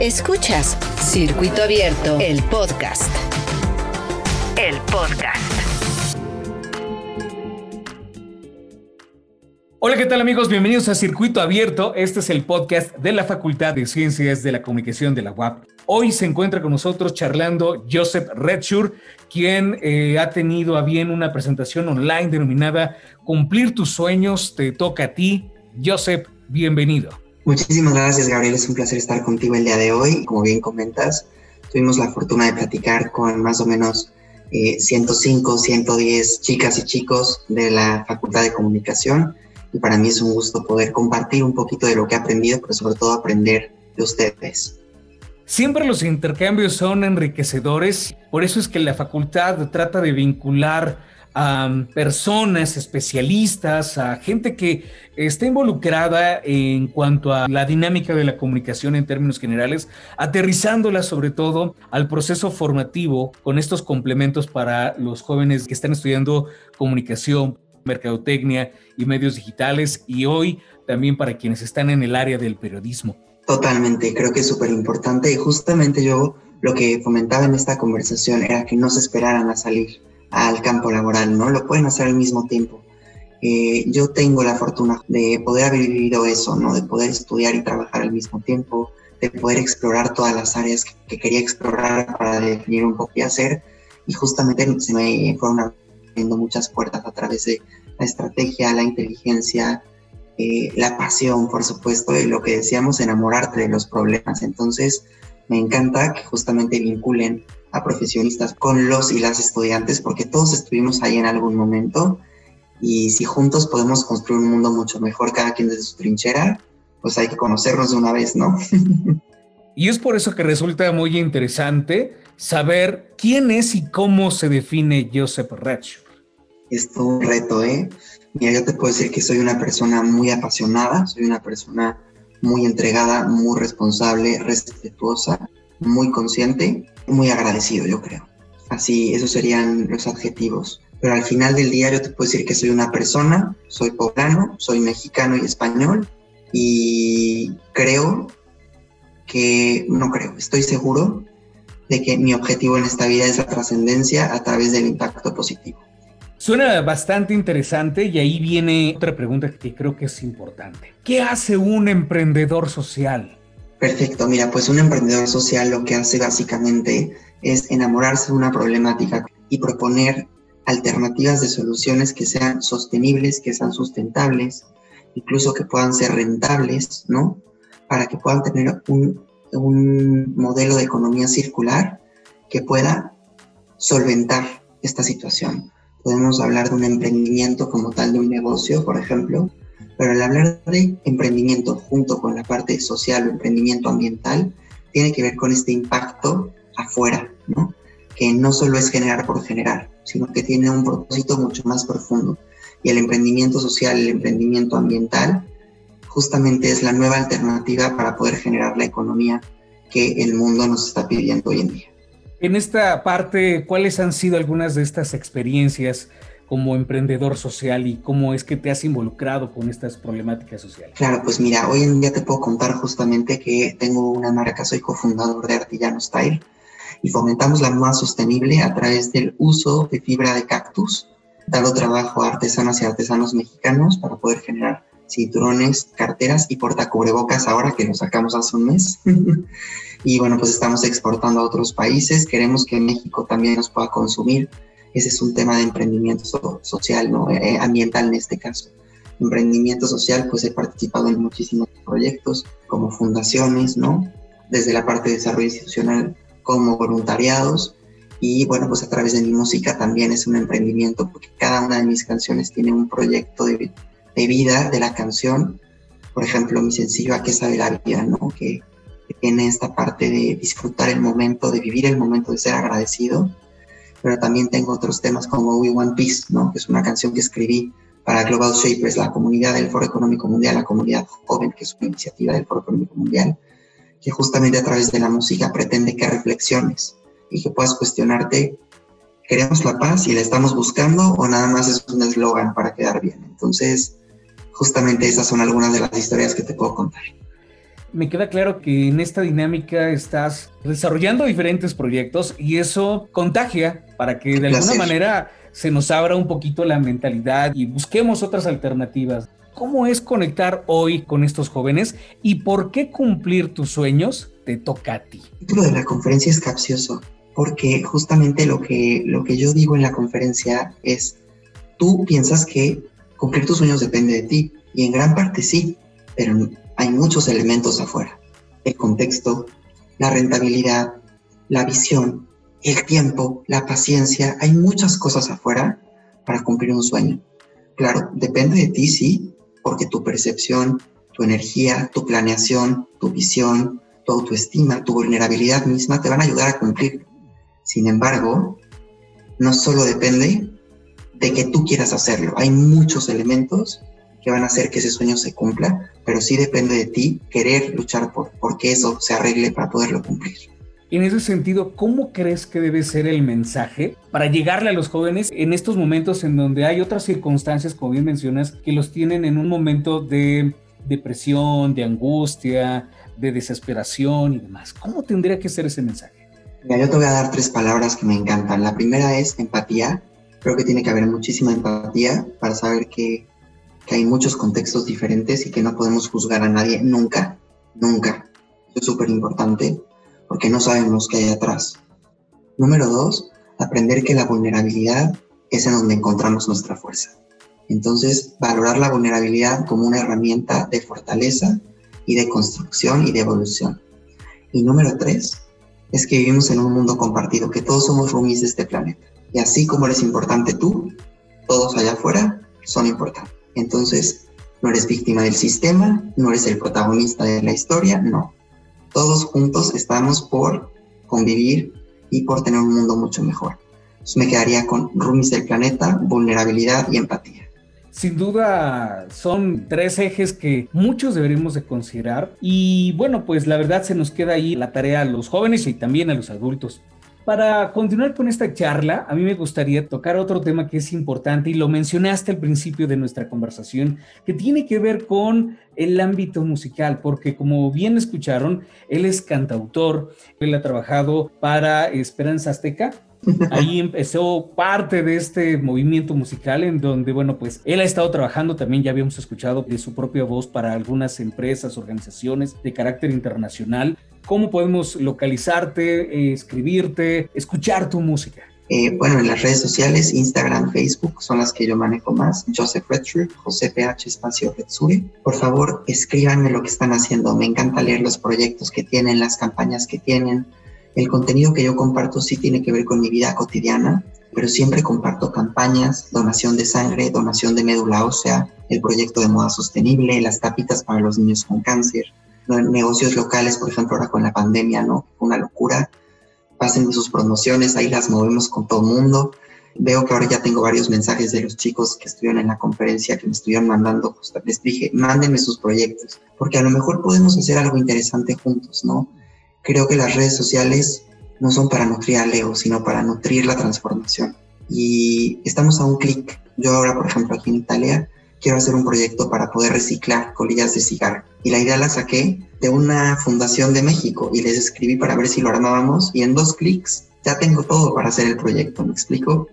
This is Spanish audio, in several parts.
Escuchas Circuito Abierto, el podcast. El podcast. Hola, ¿qué tal amigos? Bienvenidos a Circuito Abierto. Este es el podcast de la Facultad de Ciencias de la Comunicación de la UAP. Hoy se encuentra con nosotros charlando Joseph Redshure, quien eh, ha tenido a bien una presentación online denominada Cumplir tus sueños, te toca a ti. Joseph, bienvenido. Muchísimas gracias, Gabriel. Es un placer estar contigo el día de hoy. Como bien comentas, tuvimos la fortuna de platicar con más o menos 105, eh, 110 chicas y chicos de la Facultad de Comunicación. Y para mí es un gusto poder compartir un poquito de lo que he aprendido, pero sobre todo aprender de ustedes. Siempre los intercambios son enriquecedores, por eso es que la facultad trata de vincular a personas especialistas, a gente que está involucrada en cuanto a la dinámica de la comunicación en términos generales, aterrizándola sobre todo al proceso formativo con estos complementos para los jóvenes que están estudiando comunicación, mercadotecnia y medios digitales y hoy también para quienes están en el área del periodismo. Totalmente, creo que es súper importante y justamente yo lo que fomentaba en esta conversación era que no se esperaran a salir al campo laboral, ¿no? Lo pueden hacer al mismo tiempo. Eh, yo tengo la fortuna de poder haber vivido eso, ¿no? De poder estudiar y trabajar al mismo tiempo, de poder explorar todas las áreas que, quería explorar para definir un poco qué hacer. Y justamente se me fueron abriendo muchas puertas a través de la estrategia, la inteligencia, eh, la pasión, por supuesto, y lo que decíamos, enamorarte de los problemas. Entonces, me encanta que justamente vinculen a profesionistas con los y las estudiantes, porque todos estuvimos ahí en algún momento y si juntos podemos construir un mundo mucho mejor, cada quien desde su trinchera, pues hay que conocernos de una vez, ¿no? y es por eso que resulta muy interesante saber quién es y cómo se define Joseph Ratch. Es todo un reto, ¿eh? Mira, yo te puedo decir que soy una persona muy apasionada, soy una persona muy entregada, muy responsable, respetuosa, muy consciente muy agradecido, yo creo. Así, esos serían los adjetivos. Pero al final del día yo te puedo decir que soy una persona, soy poblano, soy mexicano y español y creo que, no creo, estoy seguro de que mi objetivo en esta vida es la trascendencia a través del impacto positivo. Suena bastante interesante y ahí viene otra pregunta que creo que es importante. ¿Qué hace un emprendedor social? Perfecto, mira, pues un emprendedor social lo que hace básicamente es enamorarse de una problemática y proponer alternativas de soluciones que sean sostenibles, que sean sustentables, incluso que puedan ser rentables, ¿no? Para que puedan tener un, un modelo de economía circular que pueda solventar esta situación. Podemos hablar de un emprendimiento como tal de un negocio, por ejemplo, pero al hablar de emprendimiento junto con la parte social o emprendimiento ambiental, tiene que ver con este impacto afuera, ¿no? Que no solo es generar por generar, sino que tiene un propósito mucho más profundo. Y el emprendimiento social, el emprendimiento ambiental, justamente es la nueva alternativa para poder generar la economía que el mundo nos está pidiendo hoy en día. En esta parte, ¿cuáles han sido algunas de estas experiencias como emprendedor social y cómo es que te has involucrado con estas problemáticas sociales? Claro, pues mira, hoy en día te puedo contar justamente que tengo una marca, soy cofundador de Artillano Style y fomentamos la moda sostenible a través del uso de fibra de cactus, dado trabajo a artesanas y artesanos mexicanos para poder generar cinturones, carteras y portacubrebocas ahora que lo sacamos hace un mes. y bueno, pues estamos exportando a otros países, queremos que México también nos pueda consumir ese es un tema de emprendimiento social, ¿no? Eh, ambiental en este caso. Emprendimiento social, pues he participado en muchísimos proyectos como fundaciones, ¿no? Desde la parte de desarrollo institucional como voluntariados y bueno, pues a través de mi música también es un emprendimiento porque cada una de mis canciones tiene un proyecto de, de vida de la canción. Por ejemplo, mi sencillo ¿A qué sabe la vida? ¿no? Que, que tiene esta parte de disfrutar el momento, de vivir el momento, de ser agradecido pero también tengo otros temas como We Want Peace, ¿no? que es una canción que escribí para Global Shapers, la comunidad del Foro Económico Mundial, la comunidad joven, que es una iniciativa del Foro Económico Mundial, que justamente a través de la música pretende que reflexiones y que puedas cuestionarte, ¿queremos la paz y la estamos buscando o nada más es un eslogan para quedar bien? Entonces, justamente esas son algunas de las historias que te puedo contar. Me queda claro que en esta dinámica estás desarrollando diferentes proyectos y eso contagia para que de alguna manera se nos abra un poquito la mentalidad y busquemos otras alternativas. ¿Cómo es conectar hoy con estos jóvenes y por qué cumplir tus sueños te toca a ti? El título de la conferencia es capcioso porque justamente lo que, lo que yo digo en la conferencia es, tú piensas que cumplir tus sueños depende de ti y en gran parte sí, pero hay muchos elementos afuera. El contexto, la rentabilidad, la visión, el tiempo, la paciencia, hay muchas cosas afuera para cumplir un sueño. Claro, depende de ti, sí, porque tu percepción, tu energía, tu planeación, tu visión, tu autoestima, tu vulnerabilidad misma te van a ayudar a cumplir. Sin embargo, no solo depende de que tú quieras hacerlo, hay muchos elementos que van a hacer que ese sueño se cumpla, pero sí depende de ti querer luchar por, por que eso se arregle para poderlo cumplir. En ese sentido, ¿cómo crees que debe ser el mensaje para llegarle a los jóvenes en estos momentos en donde hay otras circunstancias, como bien mencionas, que los tienen en un momento de depresión, de angustia, de desesperación y demás? ¿Cómo tendría que ser ese mensaje? Mira, yo te voy a dar tres palabras que me encantan. La primera es empatía. Creo que tiene que haber muchísima empatía para saber que, hay muchos contextos diferentes y que no podemos juzgar a nadie nunca, nunca. Es súper importante porque no sabemos qué hay atrás. Número dos, aprender que la vulnerabilidad es en donde encontramos nuestra fuerza. Entonces, valorar la vulnerabilidad como una herramienta de fortaleza y de construcción y de evolución. Y número tres, es que vivimos en un mundo compartido, que todos somos roomies de este planeta. Y así como eres importante tú, todos allá afuera son importantes. Entonces, no eres víctima del sistema, no eres el protagonista de la historia, no todos juntos estamos por convivir y por tener un mundo mucho mejor. Me quedaría con Rumis del planeta, vulnerabilidad y empatía. Sin duda son tres ejes que muchos deberíamos de considerar y bueno, pues la verdad se nos queda ahí la tarea a los jóvenes y también a los adultos. Para continuar con esta charla, a mí me gustaría tocar otro tema que es importante y lo mencionaste al principio de nuestra conversación, que tiene que ver con el ámbito musical, porque como bien escucharon, él es cantautor, él ha trabajado para Esperanza Azteca, Ahí empezó parte de este movimiento musical en donde, bueno, pues él ha estado trabajando también, ya habíamos escuchado, de su propia voz para algunas empresas, organizaciones de carácter internacional. ¿Cómo podemos localizarte, eh, escribirte, escuchar tu música? Eh, bueno, en las redes sociales, Instagram, Facebook, son las que yo manejo más. Joseph Redsure, José PH Espacio Redsure. Por favor, escríbanme lo que están haciendo. Me encanta leer los proyectos que tienen, las campañas que tienen. El contenido que yo comparto sí tiene que ver con mi vida cotidiana, pero siempre comparto campañas, donación de sangre, donación de médula ósea, el proyecto de moda sostenible, las tapitas para los niños con cáncer, negocios locales, por ejemplo, ahora con la pandemia, ¿no? Una locura. Pasen sus promociones, ahí las movemos con todo el mundo. Veo que ahora ya tengo varios mensajes de los chicos que estuvieron en la conferencia, que me estuvieron mandando, les dije, mándenme sus proyectos, porque a lo mejor podemos hacer algo interesante juntos, ¿no? Creo que las redes sociales no son para nutrir al ego, sino para nutrir la transformación. Y estamos a un clic. Yo ahora, por ejemplo, aquí en Italia, quiero hacer un proyecto para poder reciclar colillas de cigarro. Y la idea la saqué de una fundación de México y les escribí para ver si lo armábamos y en dos clics ya tengo todo para hacer el proyecto, ¿me explico?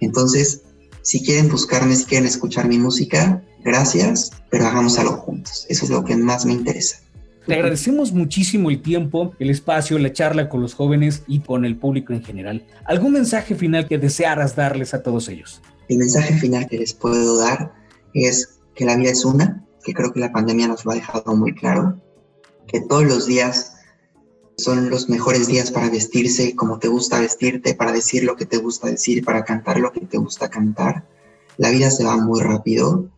Entonces, si quieren buscarme, si quieren escuchar mi música, gracias, pero hagamos algo juntos. Eso es lo que más me interesa. Te agradecemos muchísimo el tiempo, el espacio, la charla con los jóvenes y con el público en general. ¿Algún mensaje final que desearas darles a todos ellos? El mensaje final que les puedo dar es que la vida es una, que creo que la pandemia nos lo ha dejado muy claro, que todos los días son los mejores días para vestirse como te gusta vestirte, para decir lo que te gusta decir, para cantar lo que te gusta cantar. La vida se va muy rápido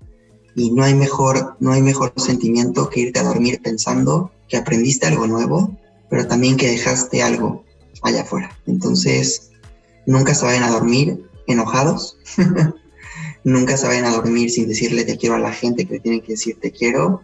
y no hay mejor, no hay mejor sentimiento que irte a dormir pensando que aprendiste algo nuevo, pero también que dejaste algo allá afuera. Entonces, nunca se vayan a dormir enojados, nunca se vayan a dormir sin decirle te quiero a la gente que tienen que decir te quiero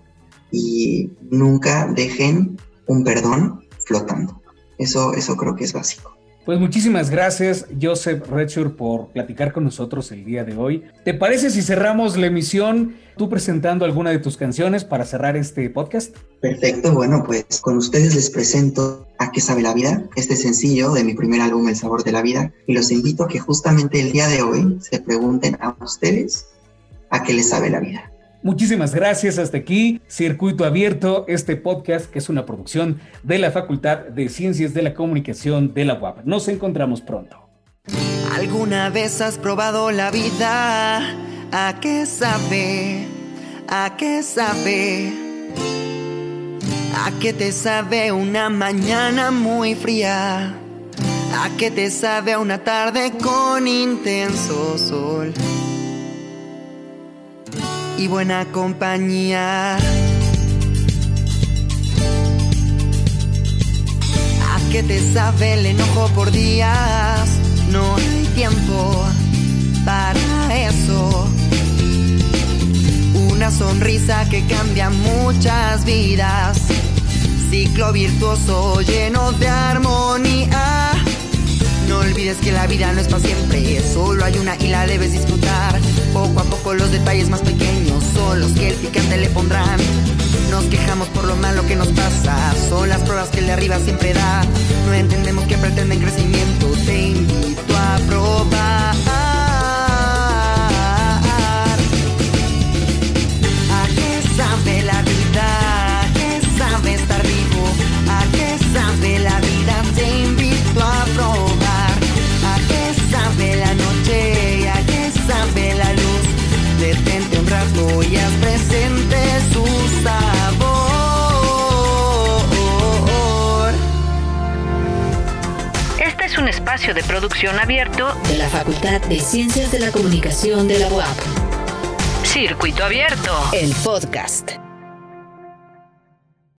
y nunca dejen un perdón flotando. Eso, eso creo que es básico. Pues muchísimas gracias, Joseph Redshaw, por platicar con nosotros el día de hoy. ¿Te parece si cerramos la emisión tú presentando alguna de tus canciones para cerrar este podcast? Perfecto, bueno, pues con ustedes les presento A qué sabe la vida, este sencillo de mi primer álbum El sabor de la vida, y los invito a que justamente el día de hoy se pregunten a ustedes a qué les sabe la vida. Muchísimas gracias. Hasta aquí, Circuito Abierto, este podcast que es una producción de la Facultad de Ciencias de la Comunicación de la UAP. Nos encontramos pronto. ¿Alguna vez has probado la vida? ¿A qué sabe? ¿A qué sabe? ¿A qué te sabe una mañana muy fría? ¿A qué te sabe una tarde con intenso sol? Y buena compañía. ¿A qué te sabe el enojo por días? No hay tiempo para eso. Una sonrisa que cambia muchas vidas. Ciclo virtuoso lleno de armonía. No olvides que la vida no es para siempre, solo hay una y la debes disfrutar. Poco a poco los detalles más pequeños son los que el picante le pondrán. Nos quejamos por lo malo que nos pasa, son las pruebas que el arriba siempre da. No entendemos que pretenden crecimiento, te invito a probar. De producción abierto de la Facultad de Ciencias de la Comunicación de la UAP. Circuito Abierto, el podcast.